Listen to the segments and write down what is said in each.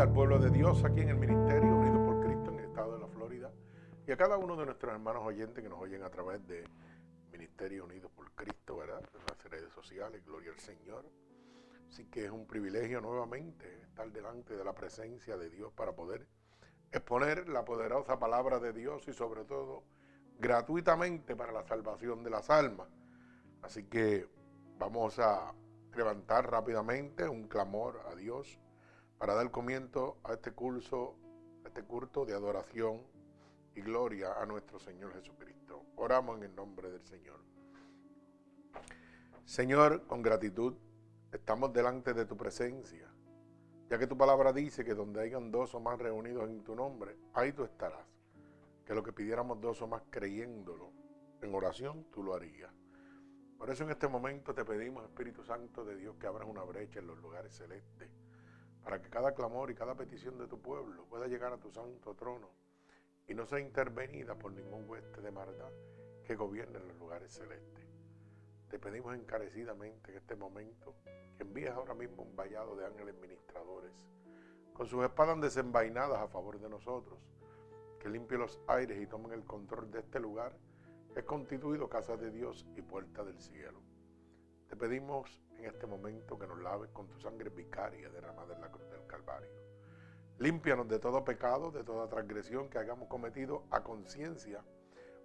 Al pueblo de Dios aquí en el Ministerio Unido por Cristo en el estado de la Florida y a cada uno de nuestros hermanos oyentes que nos oyen a través de Ministerio Unido por Cristo, ¿verdad? En las redes sociales, gloria al Señor. Así que es un privilegio nuevamente estar delante de la presencia de Dios para poder exponer la poderosa palabra de Dios y sobre todo gratuitamente para la salvación de las almas. Así que vamos a levantar rápidamente un clamor a Dios para dar comienzo a este curso, a este culto de adoración y gloria a nuestro Señor Jesucristo. Oramos en el nombre del Señor. Señor, con gratitud, estamos delante de tu presencia, ya que tu palabra dice que donde hayan dos o más reunidos en tu nombre, ahí tú estarás. Que lo que pidiéramos dos o más creyéndolo en oración, tú lo harías. Por eso en este momento te pedimos, Espíritu Santo de Dios, que abras una brecha en los lugares celestes para que cada clamor y cada petición de tu pueblo pueda llegar a tu santo trono y no sea intervenida por ningún hueste de maldad que gobierne los lugares celestes. Te pedimos encarecidamente en este momento que envíes ahora mismo un vallado de ángeles ministradores con sus espadas desenvainadas a favor de nosotros, que limpie los aires y tomen el control de este lugar que es constituido casa de Dios y puerta del cielo. Te pedimos en este momento que nos laves con tu sangre vicaria derramada en la cruz del Calvario. Límpianos de todo pecado, de toda transgresión que hayamos cometido a conciencia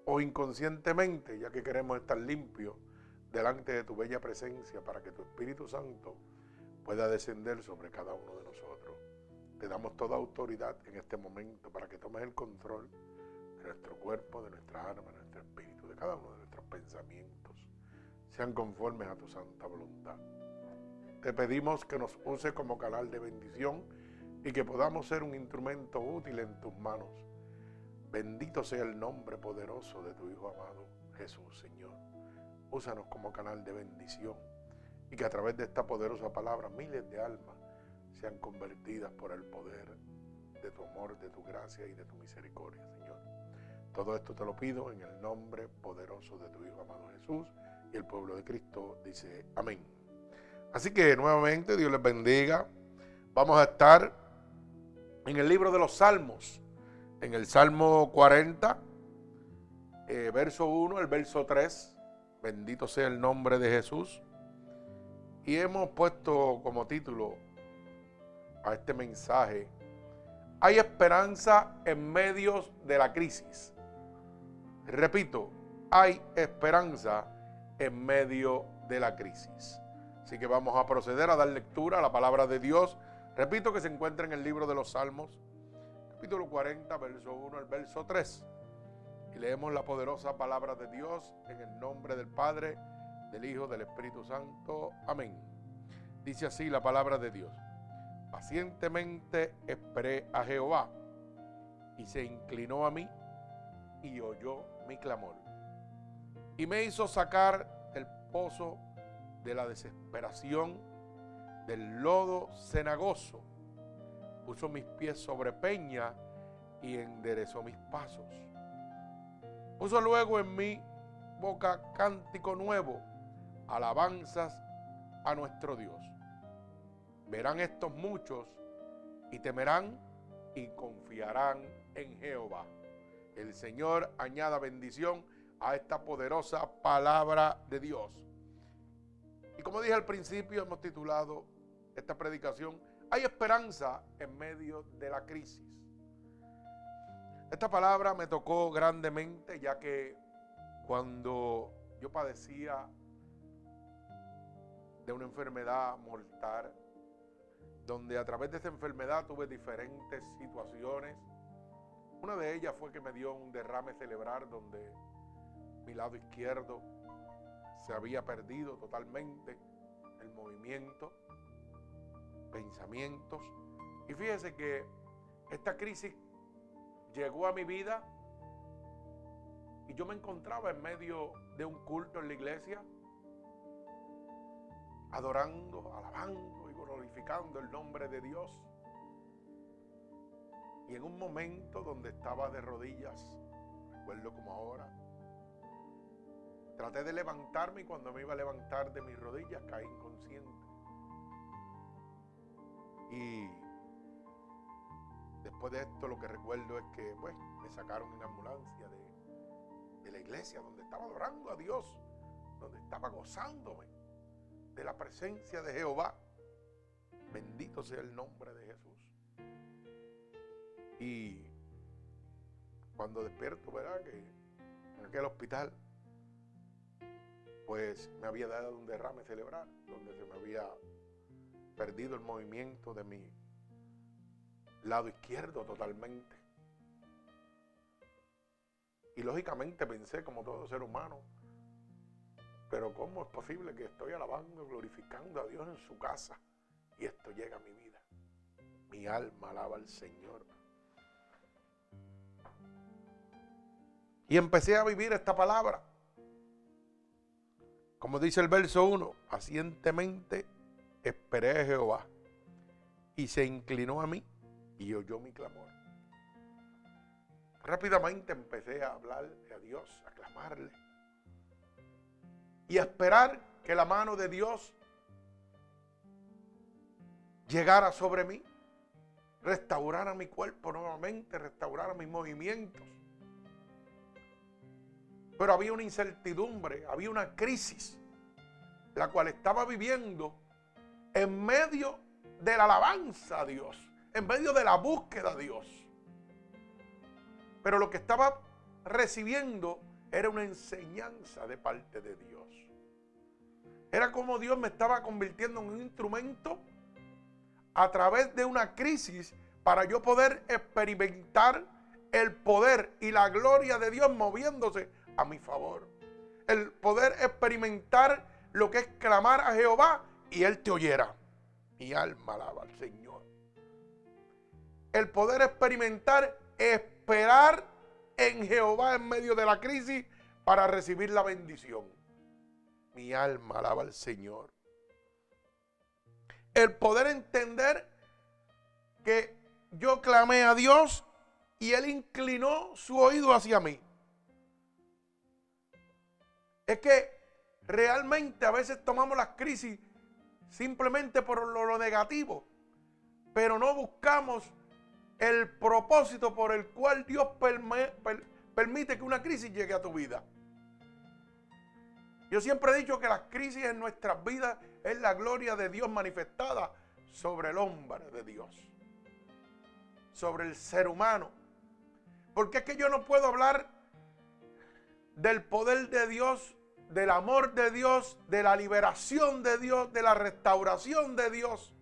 o inconscientemente, ya que queremos estar limpios delante de tu bella presencia para que tu Espíritu Santo pueda descender sobre cada uno de nosotros. Te damos toda autoridad en este momento para que tomes el control de nuestro cuerpo, de nuestra alma, de nuestro espíritu, de cada uno de nuestros pensamientos sean conformes a tu santa voluntad. Te pedimos que nos use como canal de bendición y que podamos ser un instrumento útil en tus manos. Bendito sea el nombre poderoso de tu Hijo amado, Jesús, Señor. Úsanos como canal de bendición y que a través de esta poderosa palabra miles de almas sean convertidas por el poder de tu amor, de tu gracia y de tu misericordia, Señor. Todo esto te lo pido en el nombre poderoso de tu Hijo amado Jesús y el pueblo de Cristo dice amén. Así que nuevamente Dios les bendiga. Vamos a estar en el libro de los Salmos, en el Salmo 40, eh, verso 1, el verso 3. Bendito sea el nombre de Jesús. Y hemos puesto como título a este mensaje, hay esperanza en medio de la crisis. Repito, hay esperanza en medio de la crisis. Así que vamos a proceder a dar lectura a la palabra de Dios. Repito que se encuentra en el libro de los Salmos, capítulo 40, verso 1 al verso 3. Y leemos la poderosa palabra de Dios en el nombre del Padre, del Hijo, del Espíritu Santo. Amén. Dice así la palabra de Dios. Pacientemente esperé a Jehová y se inclinó a mí y oyó mi clamor y me hizo sacar del pozo de la desesperación, del lodo cenagoso. Puso mis pies sobre peña y enderezó mis pasos. Puso luego en mi boca cántico nuevo, alabanzas a nuestro Dios. Verán estos muchos y temerán y confiarán en Jehová. El Señor añada bendición a esta poderosa palabra de Dios. Y como dije al principio, hemos titulado esta predicación, Hay esperanza en medio de la crisis. Esta palabra me tocó grandemente ya que cuando yo padecía de una enfermedad mortal, donde a través de esa enfermedad tuve diferentes situaciones. Una de ellas fue que me dio un derrame cerebral donde Mi lado izquierdo se había perdido totalmente el movimiento, pensamientos. Y fíjese que esta crisis llegó a mi vida y yo me encontraba en medio de un culto en la iglesia, adorando, alabando y glorificando el nombre de Dios. Y en un momento donde estaba de rodillas, recuerdo como ahora, traté de levantarme y cuando me iba a levantar de mis rodillas caí inconsciente. Y después de esto lo que recuerdo es que pues me sacaron en ambulancia de, la iglesia donde estaba adorando a Dios, donde estaba gozándome de la presencia de Jehová. Bendito sea el nombre de Jesús. Y cuando despierto, ¿verdad? Que en aquel hospital, pues me había dado un derrame cerebral, donde se me había perdido el movimiento de mi lado izquierdo totalmente. Y lógicamente pensé, como todo ser humano, pero ¿cómo es posible que estoy alabando, glorificando a Dios en su casa y esto llega a mi vida? Mi alma alaba al Señor. Y empecé a vivir esta palabra. Como dice el verso 1, pacientemente esperé a Jehová y se inclinó a mí y oyó mi clamor. Rápidamente empecé a hablarle a Dios, a clamarle y a esperar que la mano de Dios llegara sobre mí, restaurara mi cuerpo nuevamente, restaurara mis movimientos pero había una incertidumbre, había una crisis, la cual estaba viviendo en medio de la alabanza a Dios, en medio de la búsqueda a Dios. Pero lo que estaba recibiendo era una enseñanza de parte de Dios. Era como Dios me estaba convirtiendo en un instrumento a través de una crisis para yo poder experimentar el poder y la gloria de Dios moviéndose a mi favor. El poder experimentar lo que es clamar a Jehová y Él te oyera. Mi alma alaba al Señor. El poder experimentar, esperar en Jehová en medio de la crisis para recibir la bendición. Mi alma alaba al Señor. El poder entender que yo clamé a Dios y Él inclinó su oído hacia mí es que realmente a veces tomamos las crisis simplemente por lo, negativo, pero no buscamos el propósito por el cual Dios permite que una crisis llegue a tu vida. Yo siempre he dicho que las crisis en nuestras vidas es la gloria de Dios manifestada sobre el hombre de Dios, sobre el ser humano. Porque es que yo no puedo hablar del poder de Dios, del amor de Dios, de la liberación de Dios, de la restauración de Dios.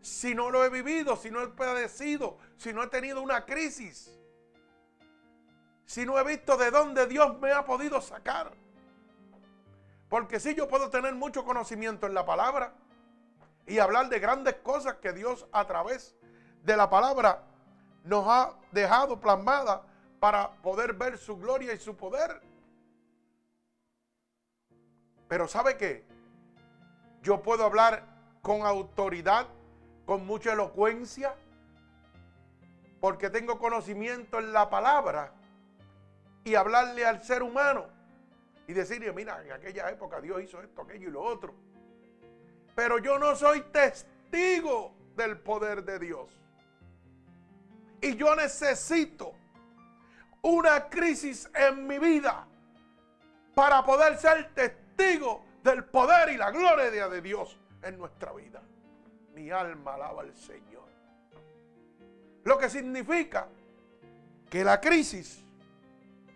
Si no lo he vivido, si no he padecido, si no he tenido una crisis, si no he visto de dónde Dios me ha podido sacar. Porque si yo puedo tener mucho conocimiento en la palabra y hablar de grandes cosas que Dios a través de la palabra nos ha dejado plasmada para poder ver su gloria y su poder. Pero ¿sabe qué? Yo puedo hablar con autoridad, con mucha elocuencia, porque tengo conocimiento en la palabra y hablarle al ser humano y decirle, mira, en aquella época Dios hizo esto, aquello y lo otro. Pero yo no soy testigo del poder de Dios. Y yo necesito una crisis en mi vida para poder ser testigo del poder y la gloria de Dios en nuestra vida. Mi alma alaba al Señor. Lo que significa que la crisis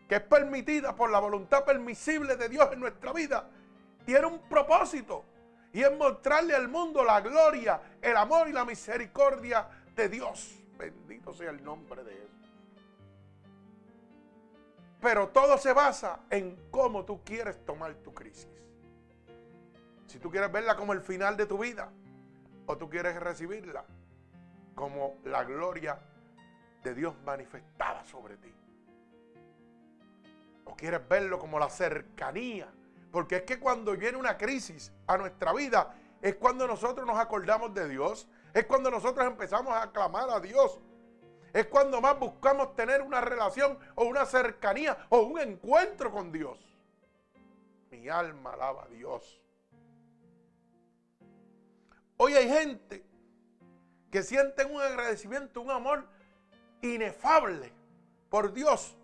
que es permitida por la voluntad permisible de Dios en nuestra vida tiene un propósito y es mostrarle al mundo la gloria, el amor y la misericordia de Dios. Bendito sea el nombre de Jesús. Pero todo se basa en cómo tú quieres tomar tu crisis. Si tú quieres verla como el final de tu vida o tú quieres recibirla como la gloria de Dios manifestada sobre ti. O quieres verlo como la cercanía. Porque es que cuando viene una crisis a nuestra vida, es cuando nosotros nos acordamos de Dios. Es cuando nosotros empezamos a clamar a Dios. Es cuando más buscamos tener una relación o una cercanía o un encuentro con Dios. Mi alma alaba a Dios. Hoy hay gente que sienten un agradecimiento, un amor inefable por Dios.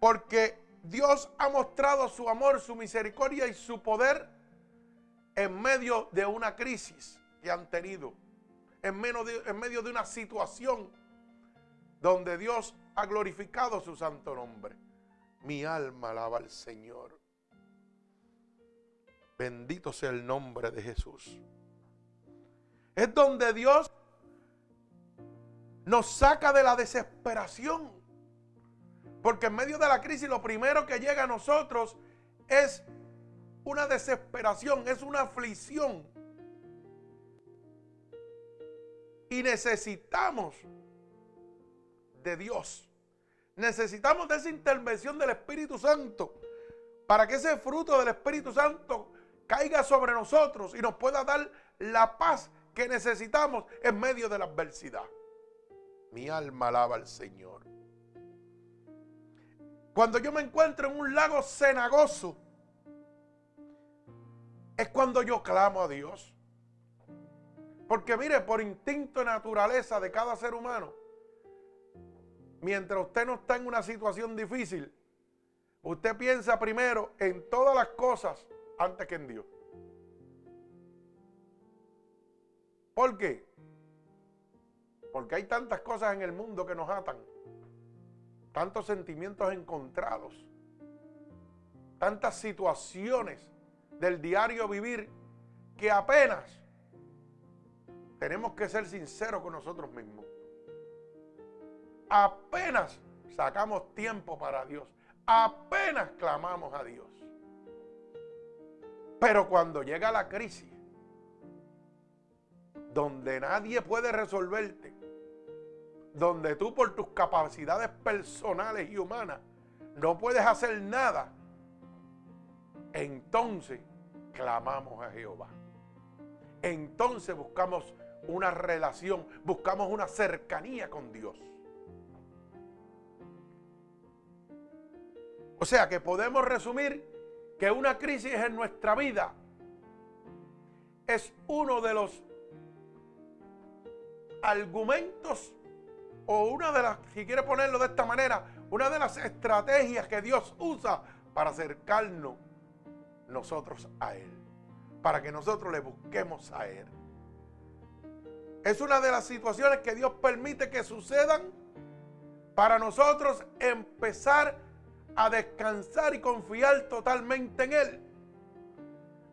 Porque Dios ha mostrado su amor, su misericordia y su poder en medio de una crisis que han tenido en, medio de una situación donde Dios ha glorificado su santo nombre. Mi alma alaba al Señor. Bendito sea el nombre de Jesús. Es donde Dios nos saca de la desesperación. Porque en medio de la crisis lo primero que llega a nosotros es una desesperación, es una aflicción. Y necesitamos de Dios. Necesitamos de esa intervención del Espíritu Santo para que ese fruto del Espíritu Santo caiga sobre nosotros y nos pueda dar la paz que necesitamos en medio de la adversidad. Mi alma alaba al Señor. Cuando yo me encuentro en un lago cenagoso, es cuando yo clamo a Dios. Porque mire, por instinto y naturaleza de cada ser humano, mientras usted no está en una situación difícil, usted piensa primero en todas las cosas antes que en Dios. ¿Por qué? Porque hay tantas cosas en el mundo que nos atan, tantos sentimientos encontrados, tantas situaciones del diario vivir que apenas tenemos que ser sinceros con nosotros mismos. Apenas sacamos tiempo para Dios. Apenas clamamos a Dios. Pero cuando llega la crisis, donde nadie puede resolverte, donde tú por tus capacidades personales y humanas no puedes hacer nada, entonces clamamos a Jehová. Entonces buscamos una relación, buscamos una cercanía con Dios. O sea que podemos resumir que una crisis en nuestra vida es uno de los argumentos o una de las, si quiere ponerlo de esta manera, una de las estrategias que Dios usa para acercarnos nosotros a Él, para que nosotros le busquemos a Él. Es una de las situaciones que Dios permite que sucedan para nosotros empezar a descansar y confiar totalmente en Él.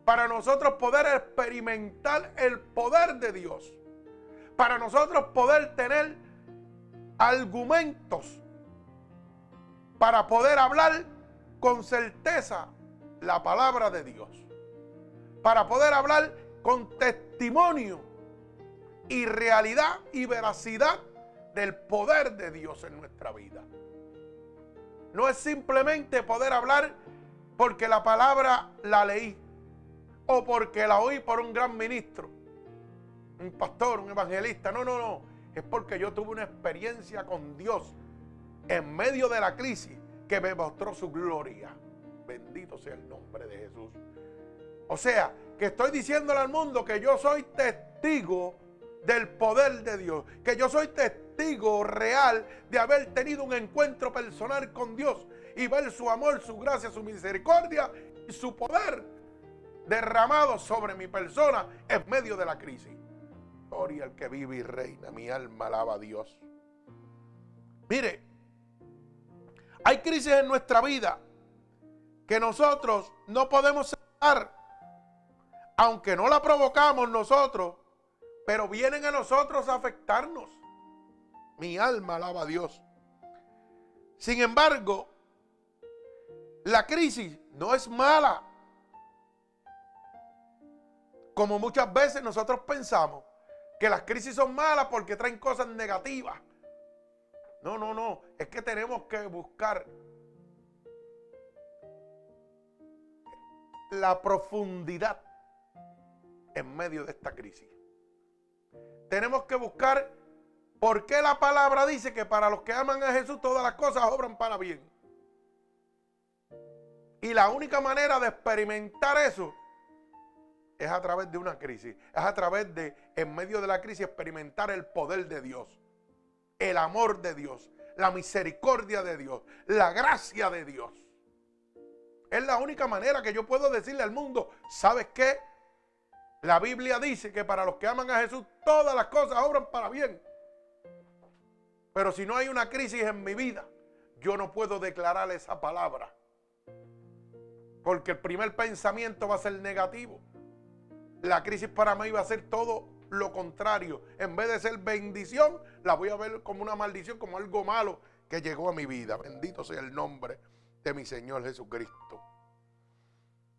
Para nosotros poder experimentar el poder de Dios. Para nosotros poder tener argumentos para poder hablar con certeza la palabra de Dios. Para poder hablar con testimonio y realidad y veracidad del poder de Dios en nuestra vida. No es simplemente poder hablar porque la palabra la leí o porque la oí por un gran ministro, un pastor, un evangelista. No, no, no. Es porque yo tuve una experiencia con Dios en medio de la crisis que me mostró su gloria. Bendito sea el nombre de Jesús. O sea, que estoy diciéndole al mundo que yo soy testigo del poder de Dios. Que yo soy testigo real de haber tenido un encuentro personal con Dios y ver su amor, su gracia, su misericordia y su poder derramado sobre mi persona en medio de la crisis. Gloria al que vive y reina, mi alma alaba a Dios. Mire, hay crisis en nuestra vida que nosotros no podemos aceptar, aunque no la provocamos nosotros, pero vienen a nosotros a afectarnos. Mi alma alaba a Dios. Sin embargo, la crisis no es mala. Como muchas veces nosotros pensamos que las crisis son malas porque traen cosas negativas. No, no, no. Es que tenemos que buscar la profundidad en medio de esta crisis. Tenemos que buscar por qué la palabra dice que para los que aman a Jesús todas las cosas obran para bien. Y la única manera de experimentar eso es a través de una crisis. Es a través de, en medio de la crisis, experimentar el poder de Dios, el amor de Dios, la misericordia de Dios, la gracia de Dios. Es la única manera que yo puedo decirle al mundo, ¿sabes qué? La Biblia dice que para los que aman a Jesús todas las cosas obran para bien. Pero si no hay una crisis en mi vida, yo no puedo declarar esa palabra. Porque el primer pensamiento va a ser negativo. La crisis para mí va a ser todo lo contrario. En vez de ser bendición, la voy a ver como una maldición, como algo malo que llegó a mi vida. Bendito sea el nombre de mi Señor Jesucristo.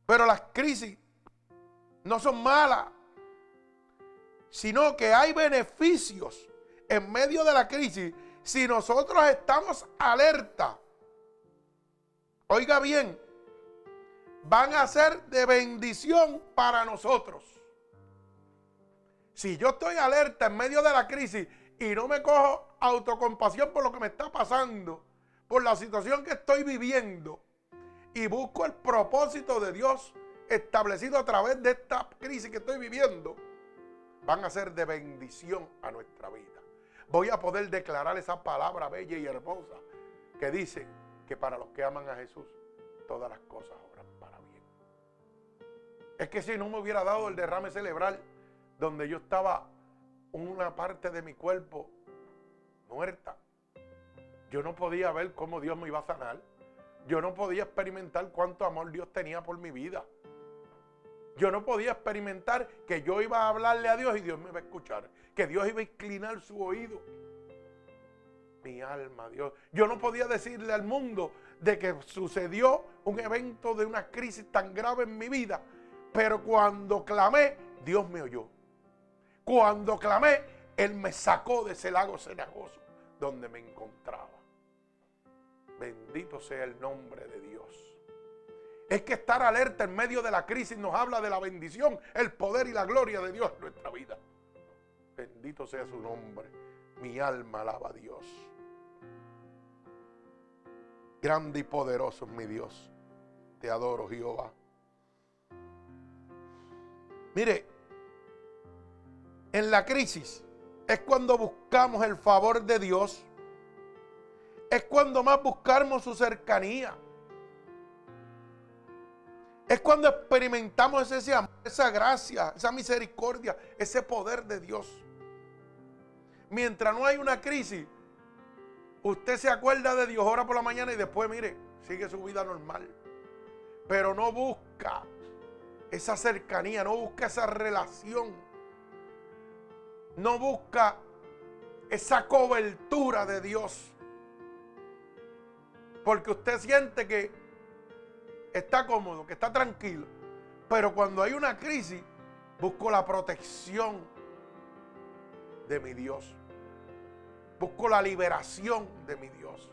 Pero las crisis no son malas, sino que hay beneficios en medio de la crisis si nosotros estamos alerta. Oiga bien, van a ser de bendición para nosotros. Si yo estoy alerta en medio de la crisis y no me cojo autocompasión por lo que me está pasando, por la situación que estoy viviendo, y busco el propósito de Dios establecido a través de esta crisis que estoy viviendo, van a ser de bendición a nuestra vida. Voy a poder declarar esa palabra bella y hermosa que dice que para los que aman a Jesús, todas las cosas obran para bien. Es que si no me hubiera dado el derrame cerebral, donde yo estaba una parte de mi cuerpo muerta, yo no podía ver cómo Dios me iba a sanar. Yo no podía experimentar cuánto amor Dios tenía por mi vida. Yo no podía experimentar que yo iba a hablarle a Dios y Dios me iba a escuchar. Que Dios iba a inclinar su oído. Mi alma, Dios. Yo no podía decirle al mundo de que sucedió un evento de una crisis tan grave en mi vida. Pero cuando clamé, Dios me oyó. Cuando clamé, Él me sacó de ese lago cenagoso donde me encontraba. Bendito sea el nombre de Dios. Es que estar alerta en medio de la crisis nos habla de la bendición, el poder y la gloria de Dios en nuestra vida. Bendito sea su nombre. Mi alma alaba a Dios. Grande y poderoso es mi Dios. Te adoro, Jehová. Mire, en la crisis es cuando buscamos el favor de Dios. Es cuando más buscamos su cercanía. Es cuando experimentamos ese amor, esa gracia, esa misericordia, ese poder de Dios. Mientras no hay una crisis, usted se acuerda de Dios, ora por la mañana y después, mire, sigue su vida normal. Pero no busca esa cercanía, no busca esa relación. No busca esa cobertura de Dios. Porque usted siente que está cómodo, que está tranquilo. Pero cuando hay una crisis, busco la protección de mi Dios. Busco la liberación de mi Dios.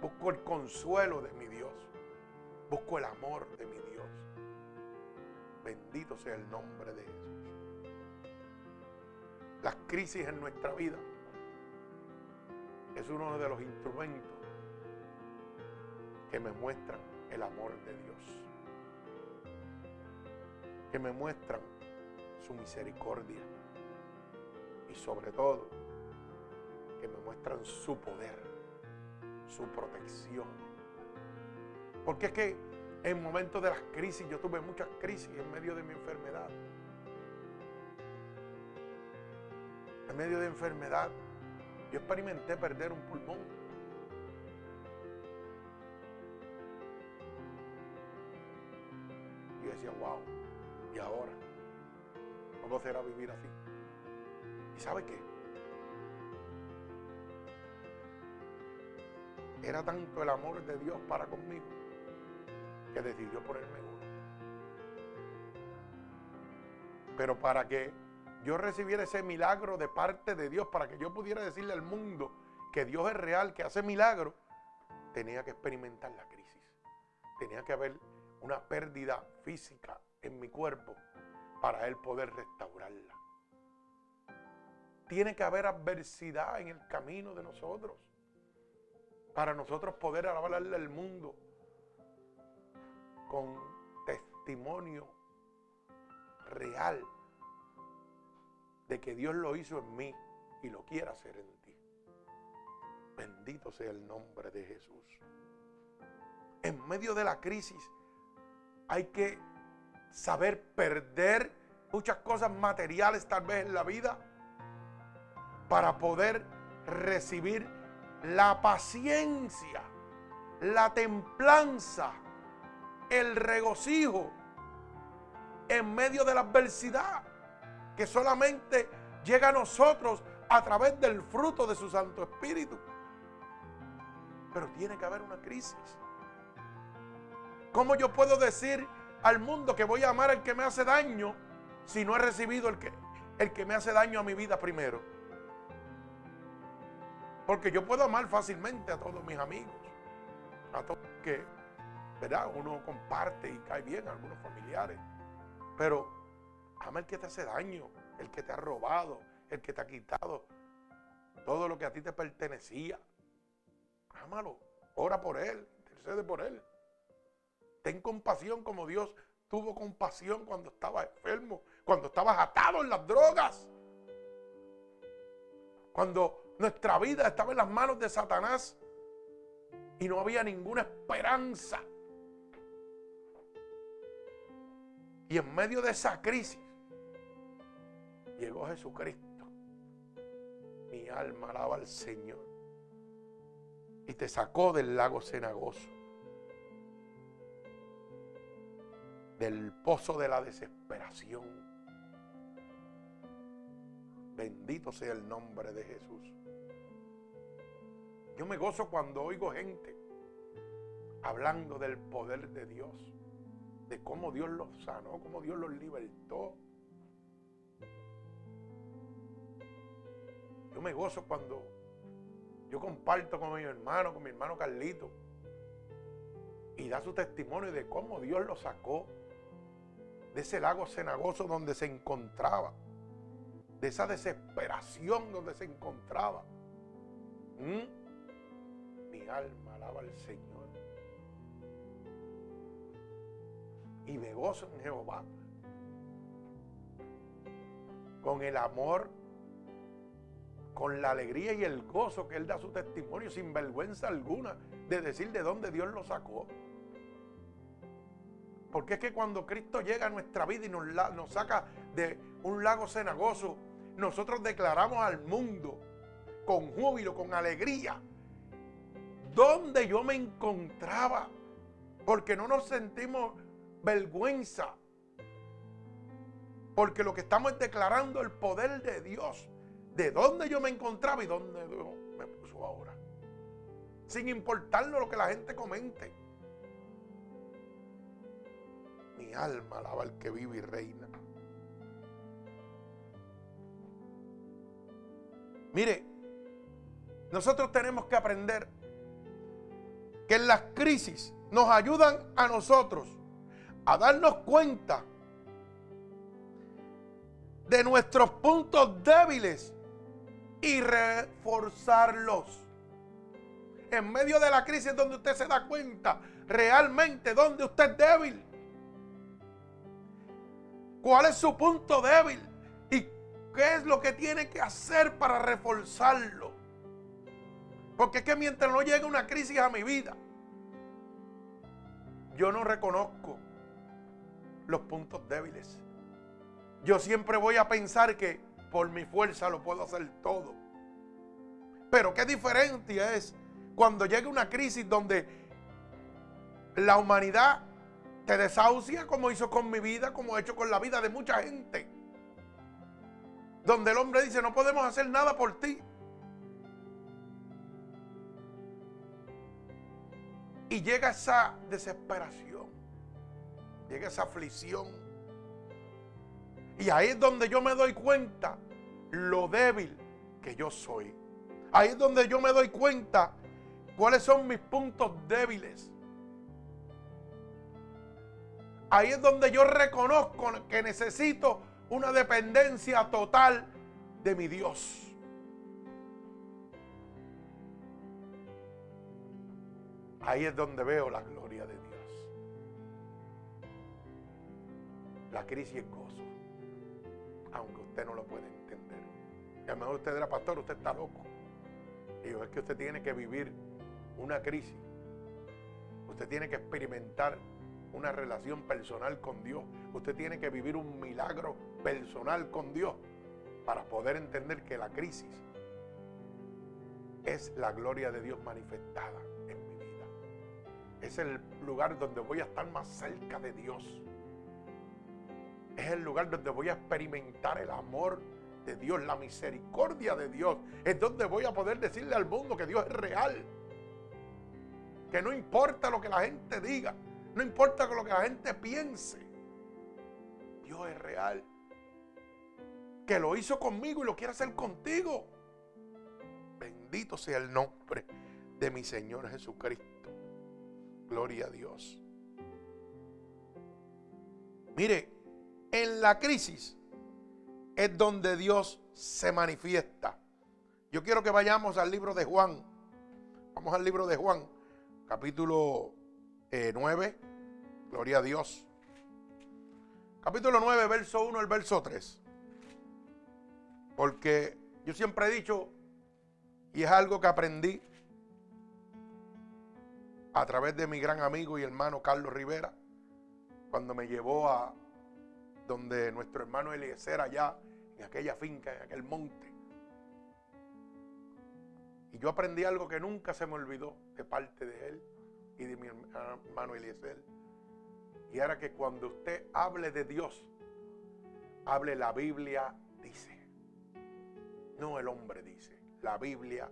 Busco el consuelo de mi Dios. Busco el amor de mi Dios. Bendito sea el nombre de Jesús. Las crisis en nuestra vida es uno de los instrumentos que me muestran el amor de Dios. Que me muestran su misericordia. Y sobre todo, que me muestran su poder, su protección. Porque es que en momentos de las crisis, yo tuve muchas crisis en medio de mi enfermedad. En medio de enfermedad, yo experimenté perder un pulmón decía, wow, ¿y ahora? ¿Cómo será vivir así? ¿Y sabe qué? Era tanto el amor de Dios para conmigo que decidió ponerme uno. Pero para que yo recibiera ese milagro de parte de Dios, para que yo pudiera decirle al mundo que Dios es real, que hace milagros, tenía que experimentar la crisis. Tenía que haber una pérdida física en mi cuerpo para Él poder restaurarla. Tiene que haber adversidad en el camino de nosotros para nosotros poder hablarle al mundo con testimonio real de que Dios lo hizo en mí y lo quiere hacer en ti. Bendito sea el nombre de Jesús. En medio de la crisis hay que saber perder muchas cosas materiales tal vez en la vida para poder recibir la paciencia, la templanza, el regocijo en medio de la adversidad que solamente llega a nosotros a través del fruto de su Santo Espíritu. Pero tiene que haber una crisis. ¿Cómo yo puedo decir al mundo que voy a amar al que me hace daño si no he recibido el que, el que me hace daño a mi vida primero? Porque yo puedo amar fácilmente a todos mis amigos, a todos que, ¿verdad? Uno comparte y cae bien, a algunos familiares. Pero ama el que te hace daño, el que te ha robado, el que te ha quitado todo lo que a ti te pertenecía. Ámalo, ora por él, intercede por él. Ten compasión como Dios tuvo compasión cuando estaba enfermo, cuando estabas atado en las drogas. Cuando nuestra vida estaba en las manos de Satanás y no había ninguna esperanza. Y en medio de esa crisis llegó Jesucristo. Mi alma alaba al Señor. Y te sacó del lago cenagoso. Del pozo de la desesperación. Bendito sea el nombre de Jesús. Yo me gozo cuando oigo gente hablando del poder de Dios, de cómo Dios los sanó, cómo Dios los libertó. Yo me gozo cuando yo comparto con mi hermano, con mi hermano Carlito, y da su testimonio de cómo Dios lo sacó de ese lago cenagoso donde se encontraba, de esa desesperación donde se encontraba. Mi alma alaba al Señor. Y me gozo en Jehová. Con el amor, con la alegría y el gozo que Él da su testimonio, sin vergüenza alguna de decir de dónde Dios lo sacó. Porque es que cuando Cristo llega a nuestra vida y nos, saca de un lago cenagoso, nosotros declaramos al mundo con júbilo, con alegría, dónde yo me encontraba. Porque no nos sentimos vergüenza. Porque lo que estamos es declarando el poder de Dios. De dónde yo me encontraba y dónde Dios me puso ahora. Sin importarlo lo que la gente comente. Mi alma alaba al que vive y reina. Mire, nosotros tenemos que aprender que en las crisis nos ayudan a nosotros a darnos cuenta de nuestros puntos débiles y reforzarlos. En medio de la crisis donde usted se da cuenta realmente donde usted es débil. ¿Cuál es su punto débil? ¿Y qué es lo que tiene que hacer para reforzarlo? Porque es que mientras no llegue una crisis a mi vida, yo no reconozco los puntos débiles. Yo siempre voy a pensar que por mi fuerza lo puedo hacer todo. Pero qué diferencia es cuando llega una crisis donde la humanidad te desahucia como hizo con mi vida, como ha hecho con la vida de mucha gente. Donde el hombre dice, no podemos hacer nada por ti. Y llega esa desesperación, llega esa aflicción. Y ahí es donde yo me doy cuenta lo débil que yo soy. Ahí es donde yo me doy cuenta cuáles son mis puntos débiles. Ahí es donde yo reconozco que necesito una dependencia total de mi Dios. Ahí es donde veo la gloria de Dios. La crisis es gozo, aunque usted no lo puede entender. Y a lo mejor usted era pastor, usted está loco. Y yo, es que usted tiene que vivir una crisis. Usted tiene que experimentar una relación personal con Dios. Usted tiene que vivir un milagro personal con Dios para poder entender que la crisis es la gloria de Dios manifestada en mi vida. Es el lugar donde voy a estar más cerca de Dios. Es el lugar donde voy a experimentar el amor de Dios, la misericordia de Dios. Es donde voy a poder decirle al mundo que Dios es real. Que no importa lo que la gente diga, no importa lo que la gente piense. Dios es real. Que lo hizo conmigo y lo quiere hacer contigo. Bendito sea el nombre de mi Señor Jesucristo. Gloria a Dios. Mire, en la crisis es donde Dios se manifiesta. Yo quiero que vayamos al libro de Juan. Vamos al libro de Juan, capítulo 9. Eh, Gloria a Dios. Capítulo 9, verso 1 al verso 3. Porque yo siempre he dicho, y es algo que aprendí a través de mi gran amigo y hermano Carlos Rivera, cuando me llevó a donde nuestro hermano Eliezer allá, en aquella finca, en aquel monte. Y yo aprendí algo que nunca se me olvidó de parte de él y de mi hermano Eliezer. Y era que cuando usted hable de Dios, hable la Biblia dice. No el hombre dice, la Biblia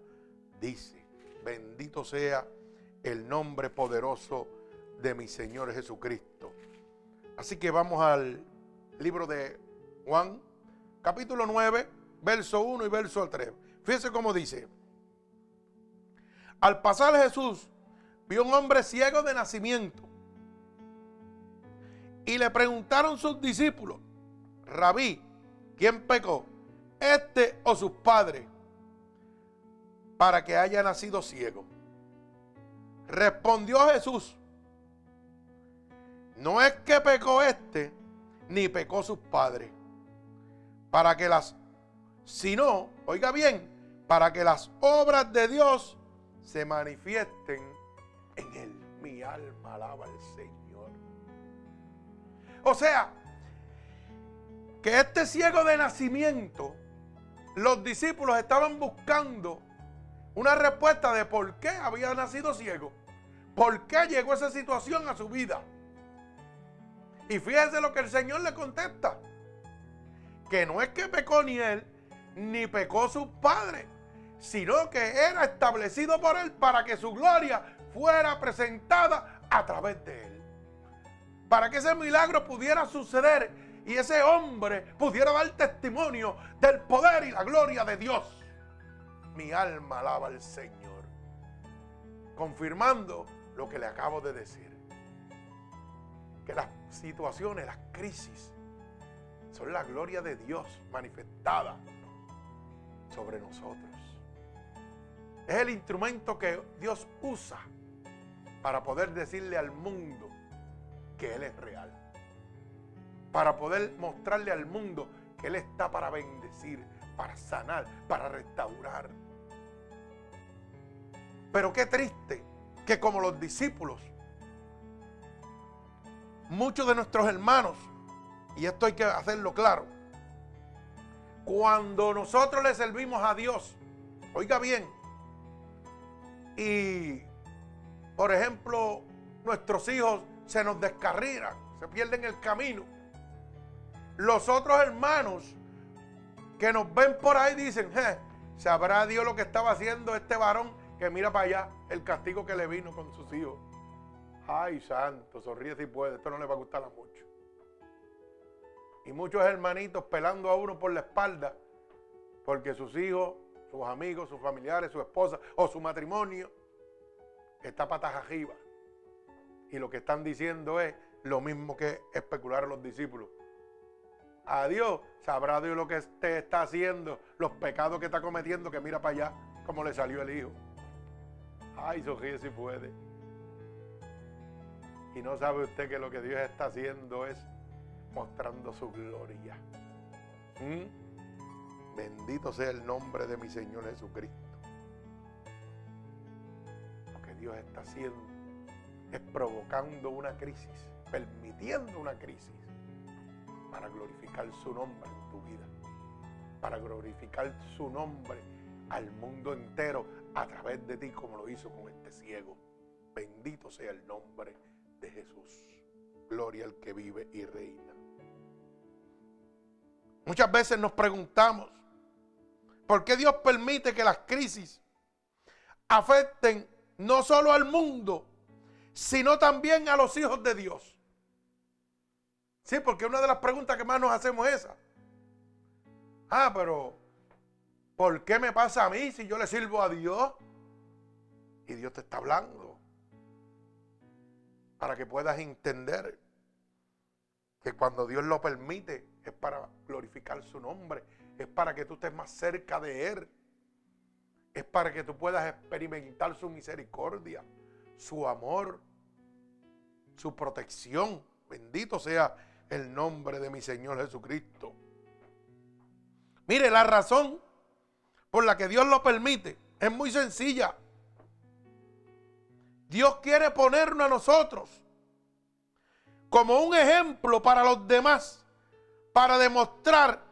dice. Bendito sea el nombre poderoso de mi Señor Jesucristo. Así que vamos al libro de Juan, capítulo 9, verso 1 y verso 3. Fíjese cómo dice. Al pasar Jesús vio un hombre ciego de nacimiento. Y le preguntaron sus discípulos, Rabí, ¿quién pecó? ¿Este o sus padres? Para que haya nacido ciego. Respondió Jesús, no es que pecó este, ni pecó sus padres, para que las, sino, oiga bien, para que las obras de Dios se manifiesten en él. Mi alma alaba al Señor. O sea, que este ciego de nacimiento, los discípulos estaban buscando una respuesta de por qué había nacido ciego. ¿Por qué llegó esa situación a su vida? Y fíjese lo que el Señor le contesta. Que no es que pecó ni él, ni pecó sus padres, sino que era establecido por él para que su gloria fuera presentada a través de él. Para que ese milagro pudiera suceder y ese hombre pudiera dar testimonio del poder y la gloria de Dios. Mi alma alaba al Señor, confirmando lo que le acabo de decir. Que las situaciones, las crisis, son la gloria de Dios manifestada sobre nosotros. Es el instrumento que Dios usa para poder decirle al mundo que Él es real. Para poder mostrarle al mundo que Él está para bendecir, para sanar, para restaurar. Pero qué triste que como los discípulos, muchos de nuestros hermanos, y esto hay que hacerlo claro, cuando nosotros le servimos a Dios, oiga bien, y por ejemplo nuestros hijos se nos descarrilan, se pierden el camino, los otros hermanos que nos ven por ahí dicen, sabrá Dios lo que estaba haciendo este varón que mira para allá el castigo que le vino con sus hijos. Ay, santo, sonríe si puede, esto no le va a gustar a muchos. Y muchos hermanitos pelando a uno por la espalda porque sus hijos, sus amigos, sus familiares, su esposa o su matrimonio está patas arriba. Y lo que están diciendo es lo mismo que especularon los discípulos. Adiós, sabrá Dios lo que te está haciendo, los pecados que está cometiendo, que mira para allá cómo le salió el hijo. Ay, sonríe si puede. Y no sabe usted que lo que Dios está haciendo es mostrando su gloria. ¿Mm? Bendito sea el nombre de mi Señor Jesucristo. Dios está haciendo es provocando una crisis, permitiendo una crisis para glorificar su nombre en tu vida, para glorificar su nombre al mundo entero a través de ti como lo hizo con este ciego. Bendito sea el nombre de Jesús. Gloria al que vive y reina. Muchas veces nos preguntamos, ¿por qué Dios permite que las crisis afecten no solo al mundo, sino también a los hijos de Dios? Sí, porque una de las preguntas que más nos hacemos es esa. Ah, pero ¿por qué me pasa a mí si yo le sirvo a Dios? Y Dios te está hablando. Para que puedas entender que cuando Dios lo permite es para glorificar su nombre, es para que tú estés más cerca de Él, es para que tú puedas experimentar su misericordia, su amor, su protección. Bendito sea el nombre de mi Señor Jesucristo. Mire, la razón por la que Dios lo permite es muy sencilla. Dios quiere ponernos a nosotros como un ejemplo para los demás, para demostrar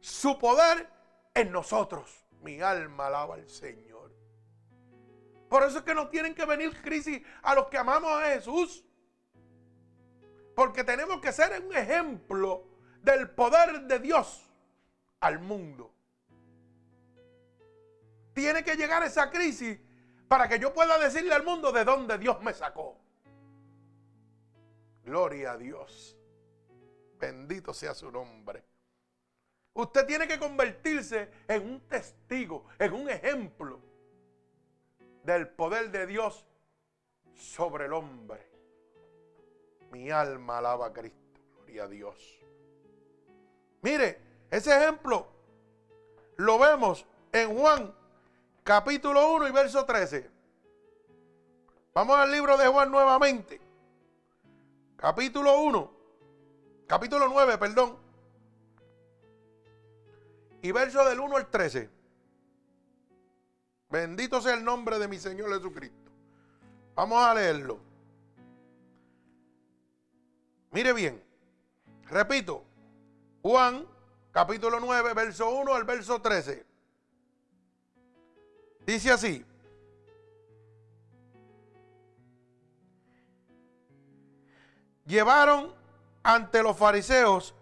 su poder en nosotros. Mi alma alaba al Señor. Por eso es que no tienen que venir crisis a los que amamos a Jesús. Porque tenemos que ser un ejemplo del poder de Dios al mundo. Tiene que llegar esa crisis para que yo pueda decirle al mundo de dónde Dios me sacó. Gloria a Dios. Bendito sea su nombre. Usted tiene que convertirse en un testigo, en un ejemplo del poder de Dios sobre el hombre. Mi alma alaba a Cristo. Gloria a Dios. Mire, ese ejemplo lo vemos en Juan capítulo 1 y verso 13. Vamos al libro de Juan nuevamente. Capítulo 1. Capítulo 9, perdón. Y verso del 1 al 13. Bendito sea el nombre de mi Señor Jesucristo. Vamos a leerlo. Mire bien, repito, Juan capítulo 9, verso 1 al verso 13. Dice así. Llevaron ante los fariseos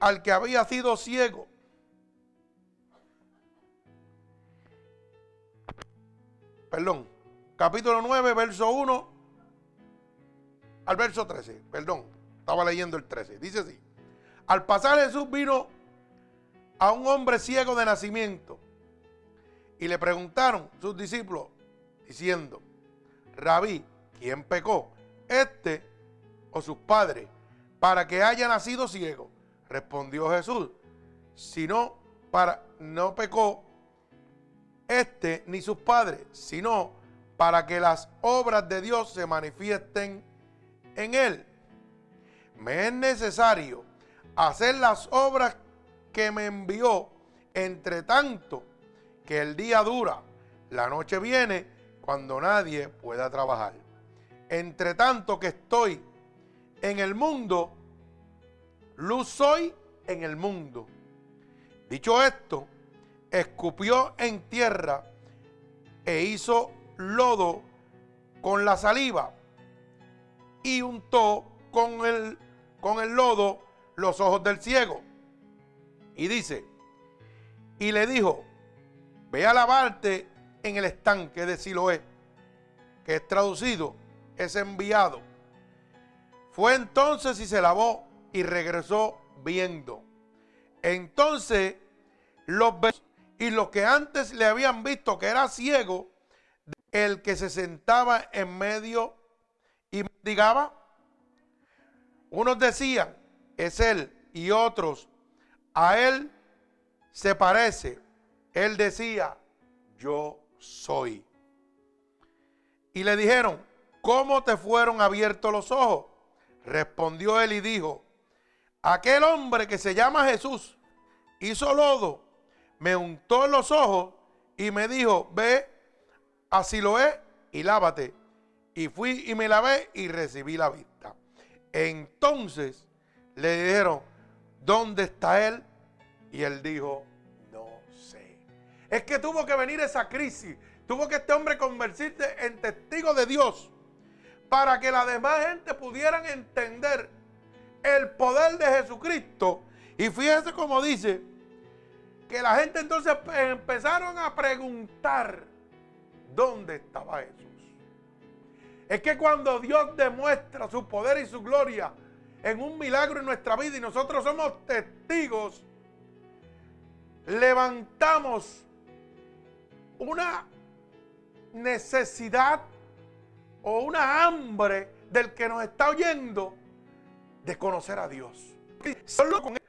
al que había sido ciego. Perdón, capítulo 9, verso 1 al verso 13, perdón, estaba leyendo el 13, dice así. Al pasar Jesús vino a un hombre ciego de nacimiento y le preguntaron sus discípulos diciendo, Rabí, ¿quién pecó? ¿Este o sus padres para que haya nacido ciego? Respondió Jesús, si no, para, no pecó este ni sus padres, sino para que las obras de Dios se manifiesten en él. Me es necesario hacer las obras que me envió, entre tanto que el día dura, la noche viene cuando nadie pueda trabajar. Entre tanto que estoy en el mundo, luz soy en el mundo. Dicho esto, escupió en tierra e hizo lodo con la saliva y untó con el, con el lodo los ojos del ciego. Y dice, y le dijo, ve a lavarte en el estanque de Siloé, que es traducido es enviado. Fue entonces y se lavó y regresó viendo. Entonces los y los que antes le habían visto que era ciego, el que se sentaba en medio y mendigaba, unos decían, es él, y otros, a él se parece. Él decía, yo soy. Y le dijeron, ¿cómo te fueron abiertos los ojos? Respondió él y dijo, aquel hombre que se llama Jesús hizo lodo, me untó los ojos y me dijo, ve así lo es y lávate. Y fui y me lavé y recibí la vista. Entonces le dijeron, ¿dónde está él? Y él dijo, no sé. Es que tuvo que venir esa crisis. Tuvo que este hombre convertirse en testigo de Dios para que la demás gente pudieran entender el poder de Jesucristo. Y fíjese como dice, que la gente entonces empezaron a preguntar dónde estaba Jesús. Es que cuando Dios demuestra su poder y su gloria en un milagro en nuestra vida y nosotros somos testigos, levantamos una necesidad o una hambre del que nos está oyendo de conocer a Dios. Solo con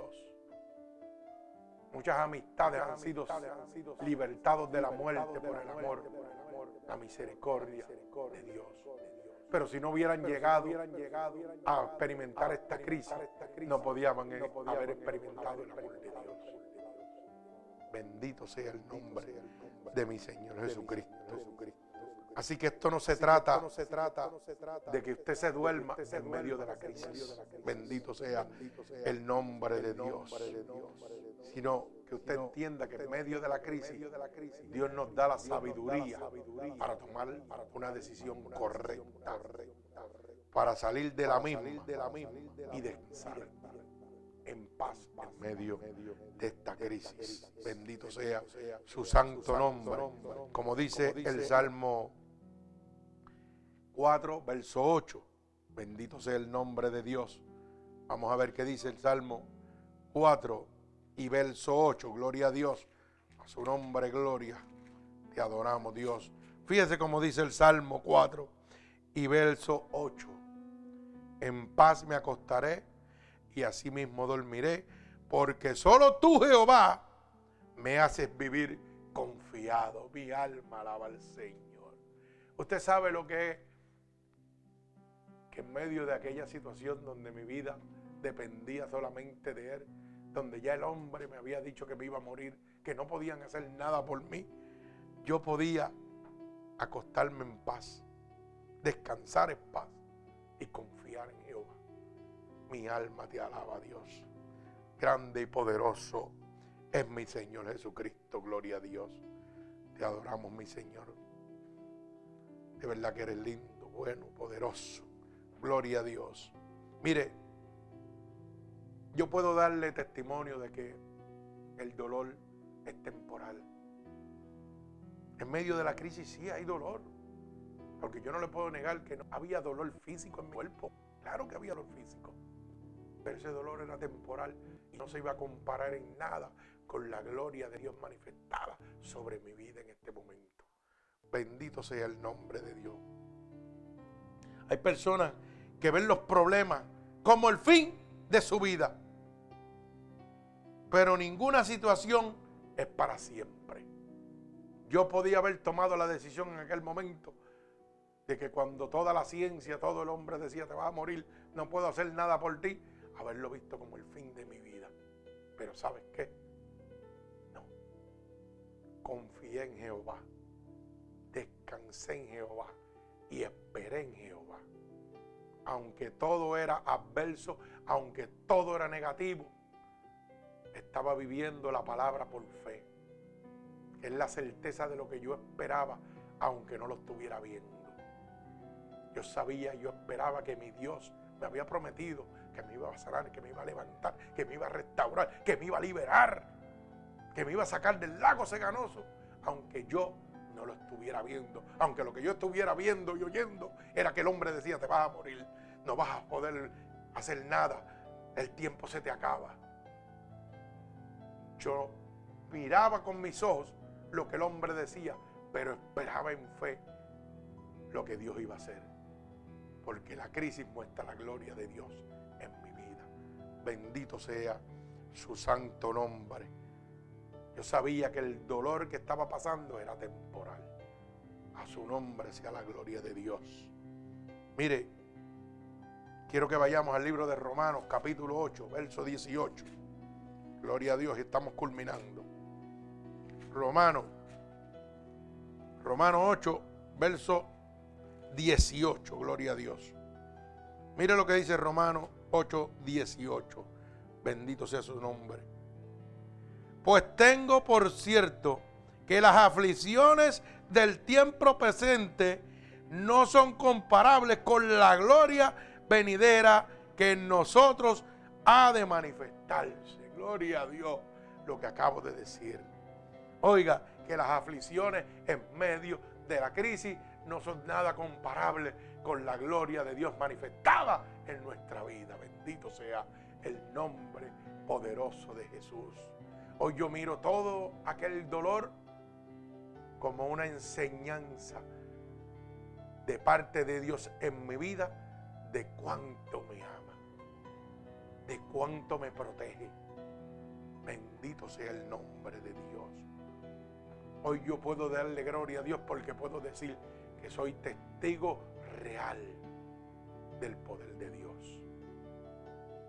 Dios. Muchas amistades han sido libertados de la muerte por el amor, la misericordia de Dios. Pero si no hubieran llegado a experimentar esta crisis, no podían haber experimentado el amor de Dios. Bendito sea el nombre de mi Señor Jesucristo. Así que esto no se trata, de que usted se duerma en medio de la crisis. Bendito sea el nombre de Dios. Sino que usted entienda que en medio de la crisis Dios nos da la sabiduría para tomar una decisión correcta, para salir de la misma y descansar en paz en medio de esta crisis. Bendito sea su santo nombre. Como dice el Salmo 4, verso 8. Bendito sea el nombre de Dios. Vamos a ver qué dice el Salmo 4 y verso 8. Gloria a Dios. A su nombre, gloria. Te adoramos, Dios. Fíjese cómo dice el Salmo 4 y verso 8. En paz me acostaré y asimismo dormiré, porque solo tú, Jehová, me haces vivir confiado. Mi alma alaba al Señor. Usted sabe lo que es que en medio de aquella situación donde mi vida dependía solamente de Él, donde ya el hombre me había dicho que me iba a morir, que no podían hacer nada por mí, yo podía acostarme en paz, descansar en paz y confiar en Jehová. Mi alma te alaba, Dios. Grande y poderoso es mi Señor Jesucristo. Gloria a Dios. Te adoramos, mi Señor. De verdad que eres lindo, bueno, poderoso. Gloria a Dios. Mire, yo puedo darle testimonio de que el dolor es temporal. En medio de la crisis sí hay dolor. Porque yo no le puedo negar que no había dolor físico en mi cuerpo. Claro que había dolor físico. Pero ese dolor era temporal y no se iba a comparar en nada con la gloria de Dios manifestada sobre mi vida en este momento. Bendito sea el nombre de Dios. Hay personas que ven los problemas como el fin de su vida. Pero ninguna situación es para siempre. Yo podía haber tomado la decisión en aquel momento de que cuando toda la ciencia, todo el hombre decía te vas a morir, no puedo hacer nada por ti, haberlo visto como el fin de mi vida. Pero ¿sabes qué? No. Confié en Jehová, descansé en Jehová y esperé en Jehová aunque todo era adverso, aunque todo era negativo, estaba viviendo la palabra por fe. Es la certeza de lo que yo esperaba, aunque no lo estuviera viendo. Yo sabía, yo esperaba que mi Dios me había prometido que me iba a sanar, que me iba a levantar, que me iba a restaurar, que me iba a liberar, que me iba a sacar del lago seganoso, aunque yo no lo estuviera viendo. Aunque lo que yo estuviera viendo y oyendo era que el hombre decía, te vas a morir, no vas a poder hacer nada, el tiempo se te acaba. Yo miraba con mis ojos lo que el hombre decía, pero esperaba en fe lo que Dios iba a hacer. Porque la crisis muestra la gloria de Dios en mi vida. Bendito sea su santo nombre. Yo sabía que el dolor que estaba pasando era temporal. A su nombre sea la gloria de Dios. Mire, quiero que vayamos al libro de Romanos capítulo 8, verso 18. Gloria a Dios, estamos culminando. Romanos, Romanos 8, verso 18, gloria a Dios. Mire lo que dice Romanos 8, 18. Bendito sea su nombre. Pues tengo por cierto que las aflicciones del tiempo presente no son comparables con la gloria venidera que en nosotros ha de manifestarse. Gloria a Dios lo que acabo de decir. Oiga, que las aflicciones en medio de la crisis no son nada comparables con la gloria de Dios manifestada en nuestra vida. Bendito sea el nombre poderoso de Jesús. Hoy yo miro todo aquel dolor como una enseñanza de parte de Dios en mi vida de cuánto me ama, de cuánto me protege, Bendito sea el nombre de Dios. Hoy yo puedo darle gloria a Dios porque puedo decir que soy testigo real del poder de Dios.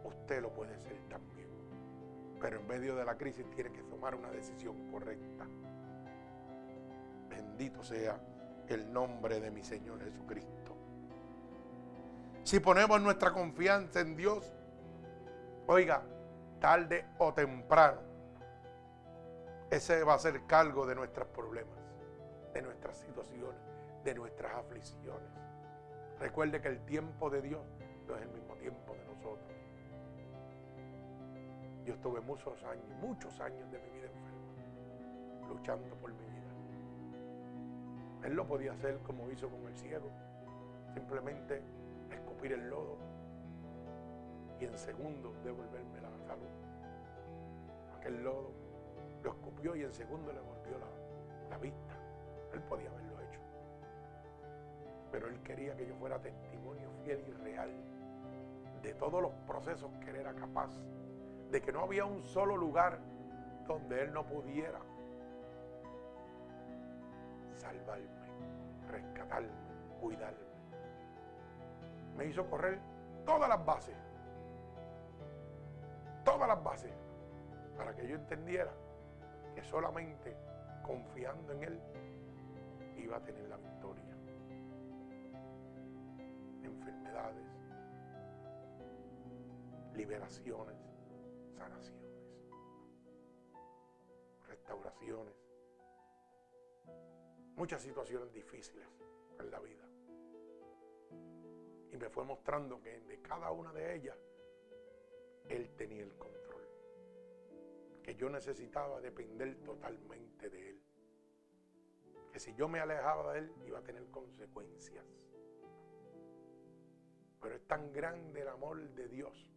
Usted lo puede ser también. Pero en medio de la crisis tiene que tomar una decisión correcta. Bendito sea el nombre de mi Señor Jesucristo. Si ponemos nuestra confianza en Dios, oiga, tarde o temprano, ese va a ser cargo de nuestros problemas, de nuestras situaciones, de nuestras aflicciones. Recuerde que el tiempo de Dios no es el mismo tiempo de nosotros. Yo estuve muchos años, muchos años de mi vida enfermo, luchando por mi vida. Él lo podía hacer como hizo con el ciego, simplemente escupir el lodo y en segundos devolverme la salud. Aquel lodo lo escupió y en segundo le volvió la, la vista. Él podía haberlo hecho. Pero él quería que yo fuera testimonio fiel y real de todos los procesos que él era capaz. De que no había un solo lugar donde él no pudiera salvarme, rescatarme, cuidarme. Me hizo correr todas las bases. Todas las bases. Para que yo entendiera que solamente confiando en Él iba a tener la victoria. Enfermedades, liberaciones, sanaciones, restauraciones, muchas situaciones difíciles en la vida. Y me fue mostrando que de cada una de ellas Él tenía el control que yo necesitaba depender totalmente de Él. Que si yo me alejaba de Él iba a tener consecuencias. Pero es tan grande el amor de Dios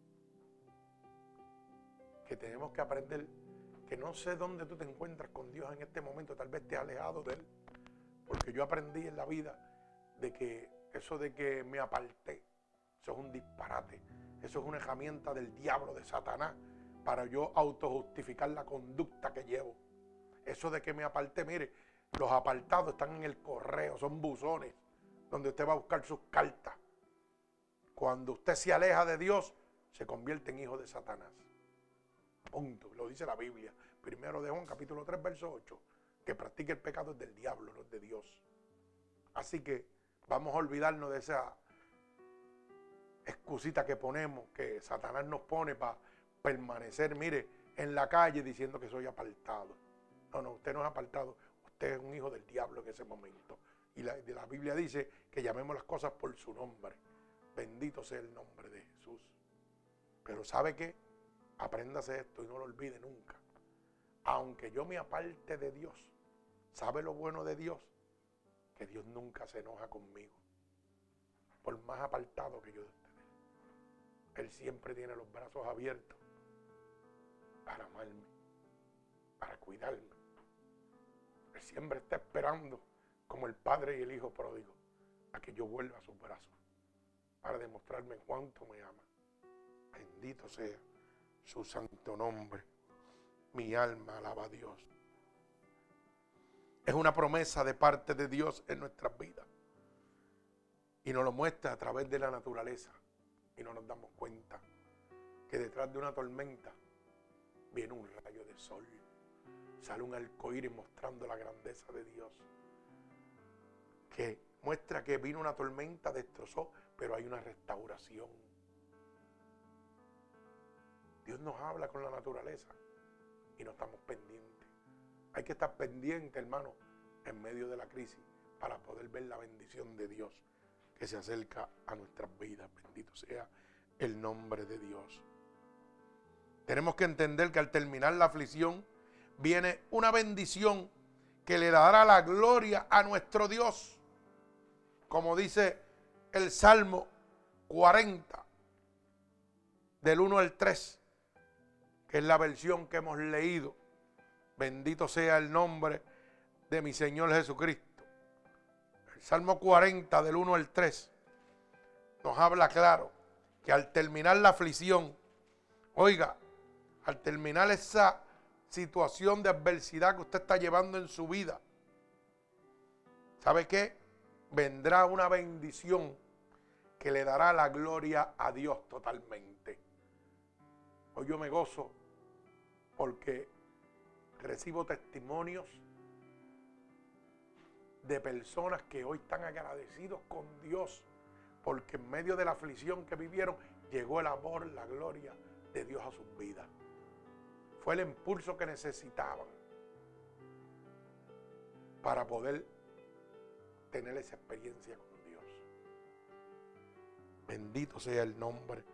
que tenemos que aprender que no sé dónde tú te encuentras con Dios en este momento, tal vez te has alejado de Él. Porque yo aprendí en la vida de que eso de que me aparté, eso es un disparate, eso es una herramienta del diablo, de Satanás, para yo autojustificar la conducta que llevo. Eso de que me aparté, mire, los apartados están en el correo, son buzones, donde usted va a buscar sus cartas. Cuando usted se aleja de Dios, se convierte en hijo de Satanás. Punto, lo dice la Biblia. Primero de Juan, capítulo 3, verso 8. Que practique el pecado es del diablo, no es de Dios. Así que vamos a olvidarnos de esa excusita que ponemos, que Satanás nos pone para permanecer, mire, en la calle diciendo que soy apartado. No, no, usted no es apartado, usted es un hijo del diablo en ese momento. Y la, la Biblia dice que llamemos las cosas por su nombre. Bendito sea el nombre de Jesús. Pero ¿sabe qué? Apréndase esto y no lo olvide nunca. Aunque yo me aparte de Dios, ¿sabe lo bueno de Dios? Que Dios nunca se enoja conmigo. Por más apartado que yo esté Él siempre tiene los brazos abiertos para amarme, para cuidarme. Él siempre está esperando, como el Padre y el Hijo pródigo, a que yo vuelva a sus brazos, para demostrarme cuánto me ama. Bendito sea su santo nombre. Mi alma alaba a Dios. Es una promesa de parte de Dios en nuestras vidas. Y nos lo muestra a través de la naturaleza. Y no nos damos cuenta que detrás de una tormenta viene un rayo de sol. Sale un arcoíris mostrando la grandeza de Dios. Que muestra que vino una tormenta, destrozó, pero hay una restauración. Dios nos habla con la naturaleza y no estamos pendientes. Hay que estar pendiente, hermano, en medio de la crisis para poder ver la bendición de Dios que se acerca a nuestras vidas. Bendito sea el nombre de Dios. Tenemos que entender que al terminar la aflicción viene una bendición que le dará la gloria a nuestro Dios. Como dice el Salmo 40, del 1 al 3, que es la versión que hemos leído. Bendito sea el nombre de mi Señor Jesucristo. El Salmo 40, del 1 al 3, nos habla claro que al terminar la aflicción, oiga, al terminar esa situación de adversidad que usted está llevando en su vida, ¿sabe qué? Vendrá una bendición que le dará la gloria a Dios totalmente. Hoy yo me gozo porque recibo testimonios de personas que hoy están agradecidos con Dios porque en medio de la aflicción que vivieron llegó el amor, la gloria de Dios a sus vidas. Fue el impulso que necesitaban para poder tener esa experiencia con Dios. Bendito sea el nombre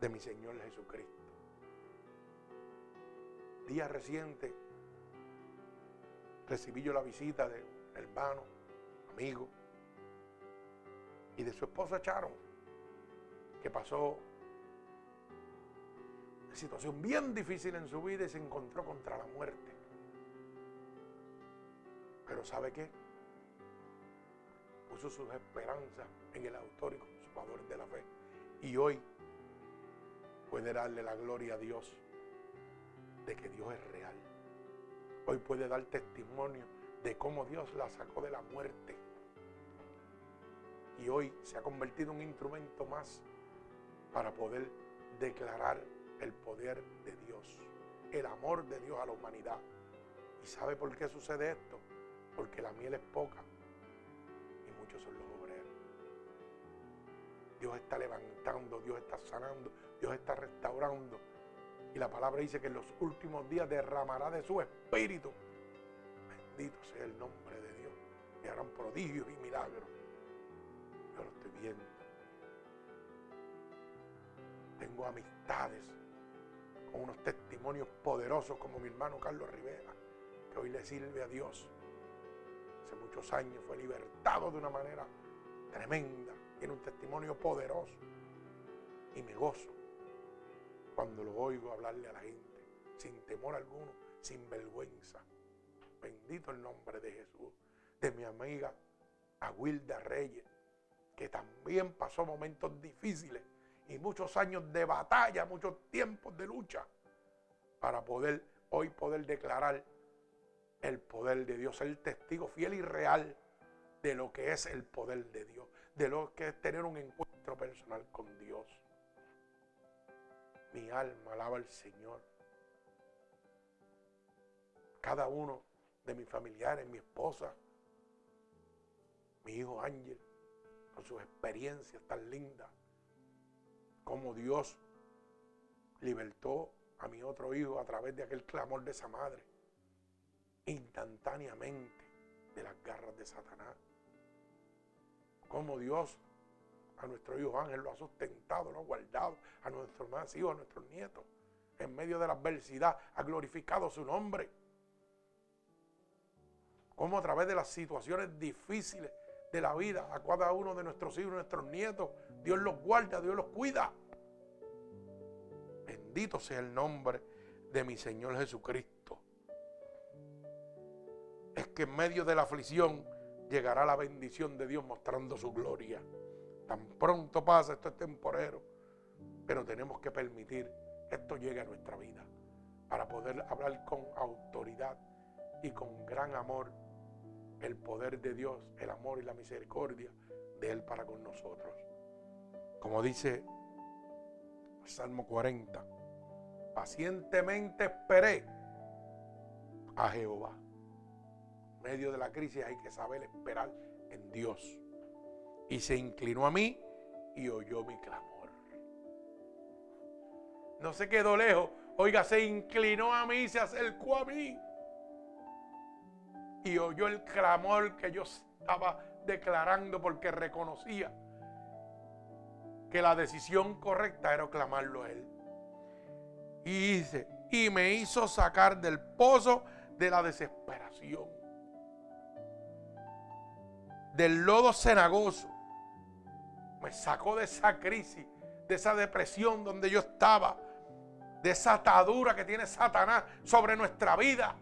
de mi Señor Jesucristo. Día reciente recibí yo la visita de un hermano, amigo, y de su esposa Charon, que pasó una situación bien difícil en su vida y se encontró contra la muerte. Pero ¿sabe qué? Puso sus esperanzas en el autor y consumador de la fe. Y hoy puede darle la gloria a Dios de que Dios es real. Hoy puede dar testimonio de cómo Dios la sacó de la muerte y hoy se ha convertido en un instrumento más para poder declarar el poder de Dios, el amor de Dios a la humanidad. ¿Y sabe por qué sucede esto? Porque la miel es poca y muchos son los obreros. Dios está levantando, Dios está sanando, Dios está restaurando. Y la palabra dice que en los últimos días derramará de su espíritu. Bendito sea el nombre de Dios. Y harán prodigios y milagros lo estoy viendo. Tengo amistades con unos testimonios poderosos como mi hermano Carlos Rivera, que hoy le sirve a Dios. Hace muchos años fue libertado de una manera tremenda. Tiene un testimonio poderoso. Y me gozo cuando lo oigo hablarle a la gente, sin temor alguno, sin vergüenza. Bendito el nombre de Jesús. De mi amiga Aguilda Reyes, que también pasó momentos difíciles y muchos años de batalla, muchos tiempos de lucha, para poder hoy poder declarar el poder de Dios, el testigo fiel y real de lo que es el poder de Dios, de lo que es tener un encuentro personal con Dios. Mi alma alaba al Señor. Cada uno de mis familiares, mi esposa, mi hijo Ángel, sus experiencias tan lindas, como Dios libertó a mi otro hijo a través de aquel clamor de esa madre, instantáneamente de las garras de Satanás. Como Dios a nuestro hijo Ángel lo ha sustentado, lo ha guardado, a nuestros más hijos, a nuestros nietos, en medio de la adversidad, ha glorificado su nombre. Como a través de las situaciones difíciles de la vida a cada uno de nuestros hijos, nuestros nietos. Dios los guarda, Dios los cuida. Bendito sea el nombre de mi Señor Jesucristo. Es que en medio de la aflicción llegará la bendición de Dios mostrando su gloria. Tan pronto pasa, esto es temporero, pero tenemos que permitir que esto llegue a nuestra vida para poder hablar con autoridad y con gran amor el poder de Dios, el amor y la misericordia de Él para con nosotros. Como dice Salmo 40, pacientemente esperé a Jehová. En medio de la crisis hay que saber esperar en Dios. Y se inclinó a mí y oyó mi clamor. No se quedó lejos. Oiga, se inclinó a mí se acercó a mí y oyó el clamor que yo estaba declarando porque reconocía que la decisión correcta era clamarlo a él. Y dice, y me hizo sacar del pozo de la desesperación, del lodo cenagoso. Me sacó de esa crisis, de esa depresión donde yo estaba, de esa atadura que tiene Satanás sobre nuestra vida.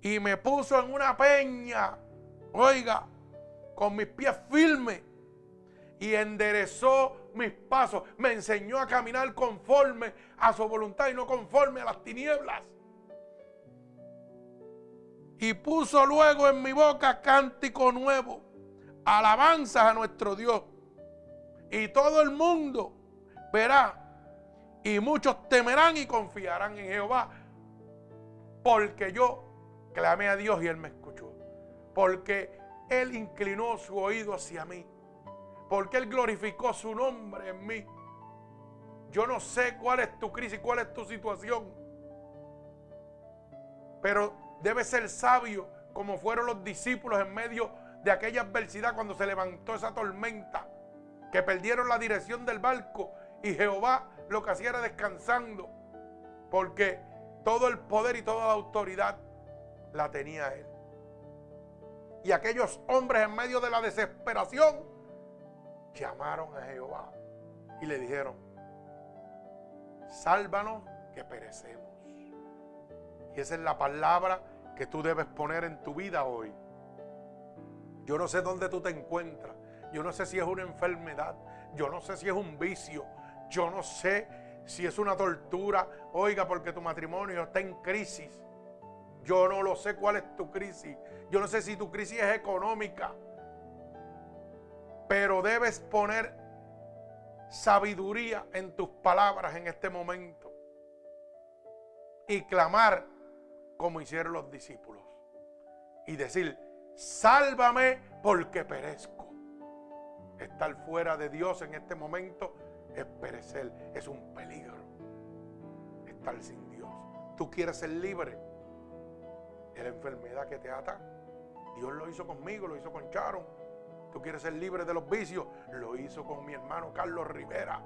Y me puso en una peña, oiga, con mis pies firmes y enderezó mis pasos, me enseñó a caminar conforme a su voluntad y no conforme a las tinieblas. Y puso luego en mi boca cántico nuevo, alabanzas a nuestro Dios. Y todo el mundo verá y muchos temerán y confiarán en Jehová. Porque yo clamé a Dios y Él me escuchó. Porque Él inclinó su oído hacia mí. Porque Él glorificó su nombre en mí. Yo no sé cuál es tu crisis, cuál es tu situación. Pero debe ser sabio como fueron los discípulos en medio de aquella adversidad cuando se levantó esa tormenta. Que perdieron la dirección del barco y Jehová lo que hacía era descansando. Porque todo el poder y toda la autoridad la tenía él. Y aquellos hombres en medio de la desesperación llamaron a Jehová y le dijeron, sálvanos que perecemos. Y esa es la palabra que tú debes poner en tu vida hoy. Yo no sé dónde tú te encuentras. Yo no sé si es una enfermedad. Yo no sé si es un vicio. Yo no sé si es una tortura, oiga, porque tu matrimonio está en crisis. Yo no lo sé cuál es tu crisis. Yo no sé si tu crisis es económica. Pero debes poner sabiduría en tus palabras en este momento. Y clamar como hicieron los discípulos. Y decir, sálvame porque perezco. Estar fuera de Dios en este momento es perecer, es un peligro. Estar sin Dios. Tú quieres ser libre de la enfermedad que te ata. Dios lo hizo conmigo, lo hizo con Charon. Tú quieres ser libre de los vicios, lo hizo con mi hermano Carlos Rivera.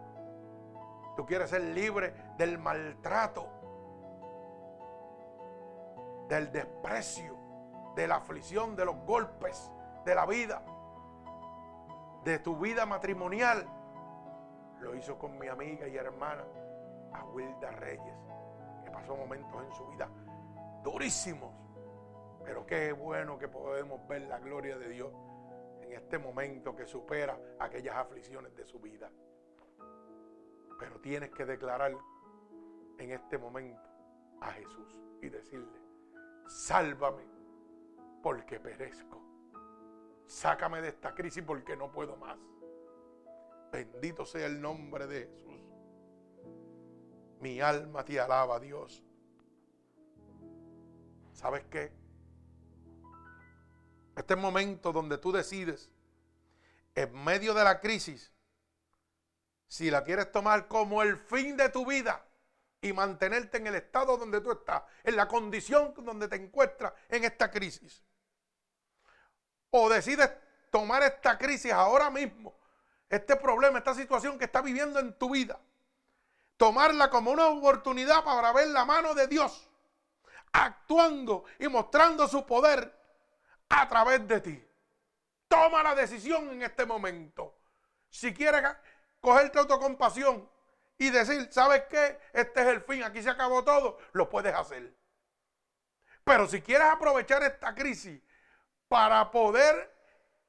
Tú quieres ser libre del maltrato, del desprecio, de la aflicción, de los golpes de la vida, de tu vida matrimonial lo hizo con mi amiga y hermana, Aguilda Reyes, que pasó momentos en su vida durísimos. Pero qué bueno que podemos ver la gloria de Dios en este momento que supera aquellas aflicciones de su vida. Pero tienes que declarar en este momento a Jesús y decirle, sálvame porque perezco. Sácame de esta crisis porque no puedo más. Bendito sea el nombre de Jesús. Mi alma te alaba, Dios. ¿Sabes qué? Este momento donde tú decides, en medio de la crisis, si la quieres tomar como el fin de tu vida y mantenerte en el estado donde tú estás, en la condición donde te encuentras en esta crisis. O decides tomar esta crisis ahora mismo este problema, esta situación que está viviendo en tu vida, tomarla como una oportunidad para ver la mano de Dios actuando y mostrando su poder a través de ti. Toma la decisión en este momento. Si quieres cogerte autocompasión y decir, ¿sabes qué? Este es el fin, aquí se acabó todo, lo puedes hacer. Pero si quieres aprovechar esta crisis para poder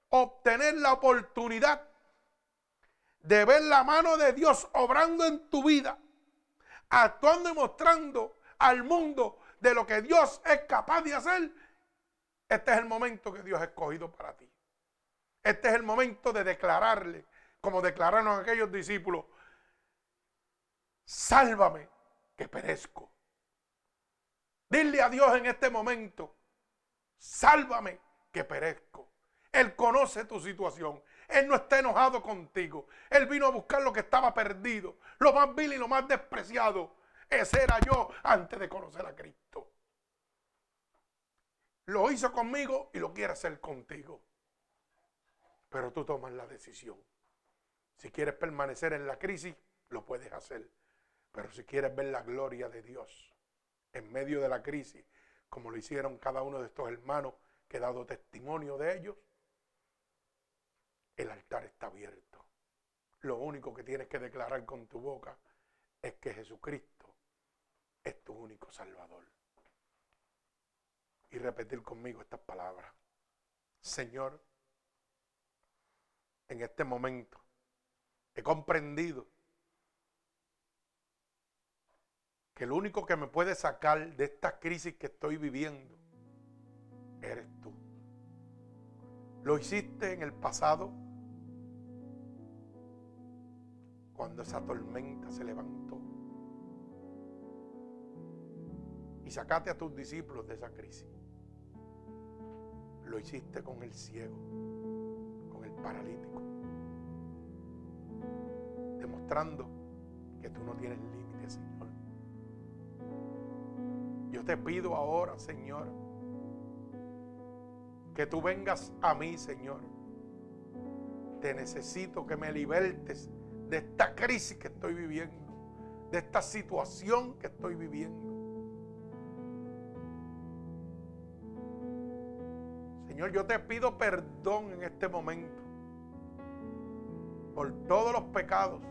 obtener la oportunidad de ver la mano de Dios obrando en tu vida, actuando y mostrando al mundo de lo que Dios es capaz de hacer, este es el momento que Dios ha escogido para ti. Este es el momento de declararle, como declararon aquellos discípulos, sálvame que perezco. Dile a Dios en este momento, sálvame que perezco. Él conoce tu situación. Él no está enojado contigo. Él vino a buscar lo que estaba perdido, lo más vil y lo más despreciado. Ese era yo antes de conocer a Cristo. Lo hizo conmigo y lo quiere hacer contigo. Pero tú tomas la decisión. Si quieres permanecer en la crisis, lo puedes hacer. Pero si quieres ver la gloria de Dios en medio de la crisis, como lo hicieron cada uno de estos hermanos que he dado testimonio de ellos, el altar está abierto. Lo único que tienes que declarar con tu boca es que Jesucristo es tu único Salvador. Y repetir conmigo estas He comprendido que el único que me puede sacar de esta crisis que estoy viviendo eres tú. Lo hiciste en el pasado cuando esa tormenta se levantó. Y sacaste a tus discípulos de esa crisis. Lo hiciste con el ciego, con el paralítico, demostrando que tú no tienes límites, Señor. Yo te pido ahora, Señor, que tú vengas a mí, Señor. Te necesito que me libertes de esta crisis que estoy viviendo, de esta situación que estoy viviendo. Señor, yo te pido perdón en este momento por todos los pecados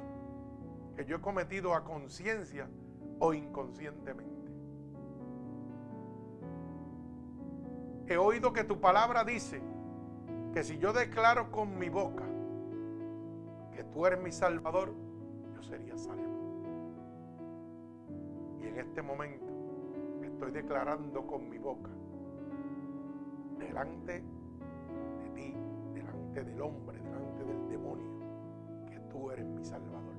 que yo he cometido a conciencia o inconscientemente. He oído que tu palabra dice que si yo declaro con mi boca que tú eres mi Salvador, yo sería salvo. Y en este momento estoy declarando con mi boca, delante de ti, delante del hombre, delante del demonio, que tú eres mi Salvador.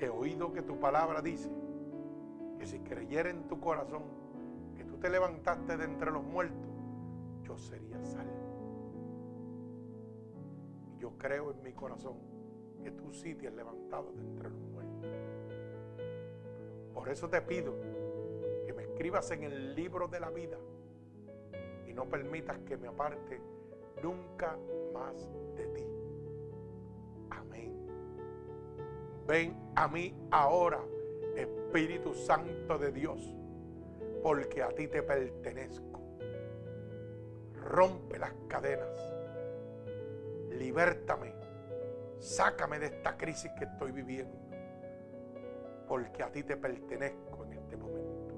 He oído que tu palabra dice que si creyera en tu corazón que tú te levantaste de entre los muertos, yo sería salvo yo creo en mi corazón que tú sí te has levantado de entre los muertos. Por eso te pido que me escribas en el libro de la vida y no permitas que me aparte nunca más de ti. Amén. Ven a mí ahora, Espíritu Santo de Dios, porque a ti te pertenezco. Rompe las cadenas libértame, sácame de esta crisis que estoy viviendo, porque a ti te pertenezco en este momento.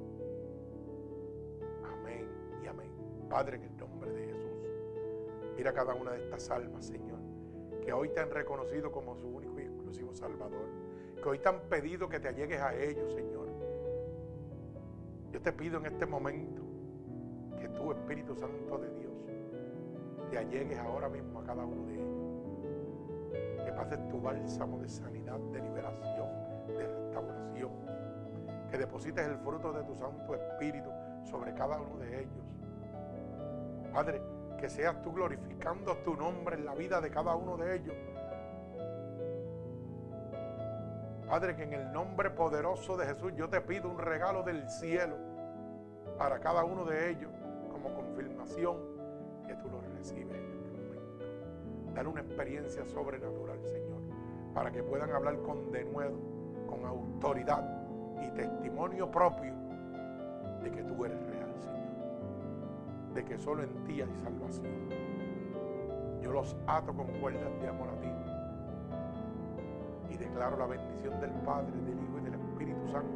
Amén y amén. Padre, en el nombre de Jesús, mira cada una de estas almas, Señor, que hoy te han reconocido como su único y exclusivo Salvador, hoy te han pedido que te allegues a ellos, Señor. Yo te pido en este momento que tú, Espíritu Santo de Dios, te allegues ahora mismo a cada uno de ellos. Que pases tu bálsamo de sanidad, de liberación, de restauración. Que deposites el fruto de tu Santo Espíritu sobre cada uno de ellos. Padre, que seas tú glorificando tu nombre en la vida de cada uno de ellos. Padre, que en el nombre poderoso de Jesús yo te pido un regalo del cielo para cada uno de ellos como confirmación que tú lo recibes en este momento. Dale una experiencia sobrenatural, Señor, para que puedan hablar con denuedo, con autoridad y testimonio propio de que tú eres real, Señor. De que solo en ti hay salvación. Yo los ato con cuerdas de amor a ti. Y declaro la bendición del Padre, del Hijo y del Espíritu Santo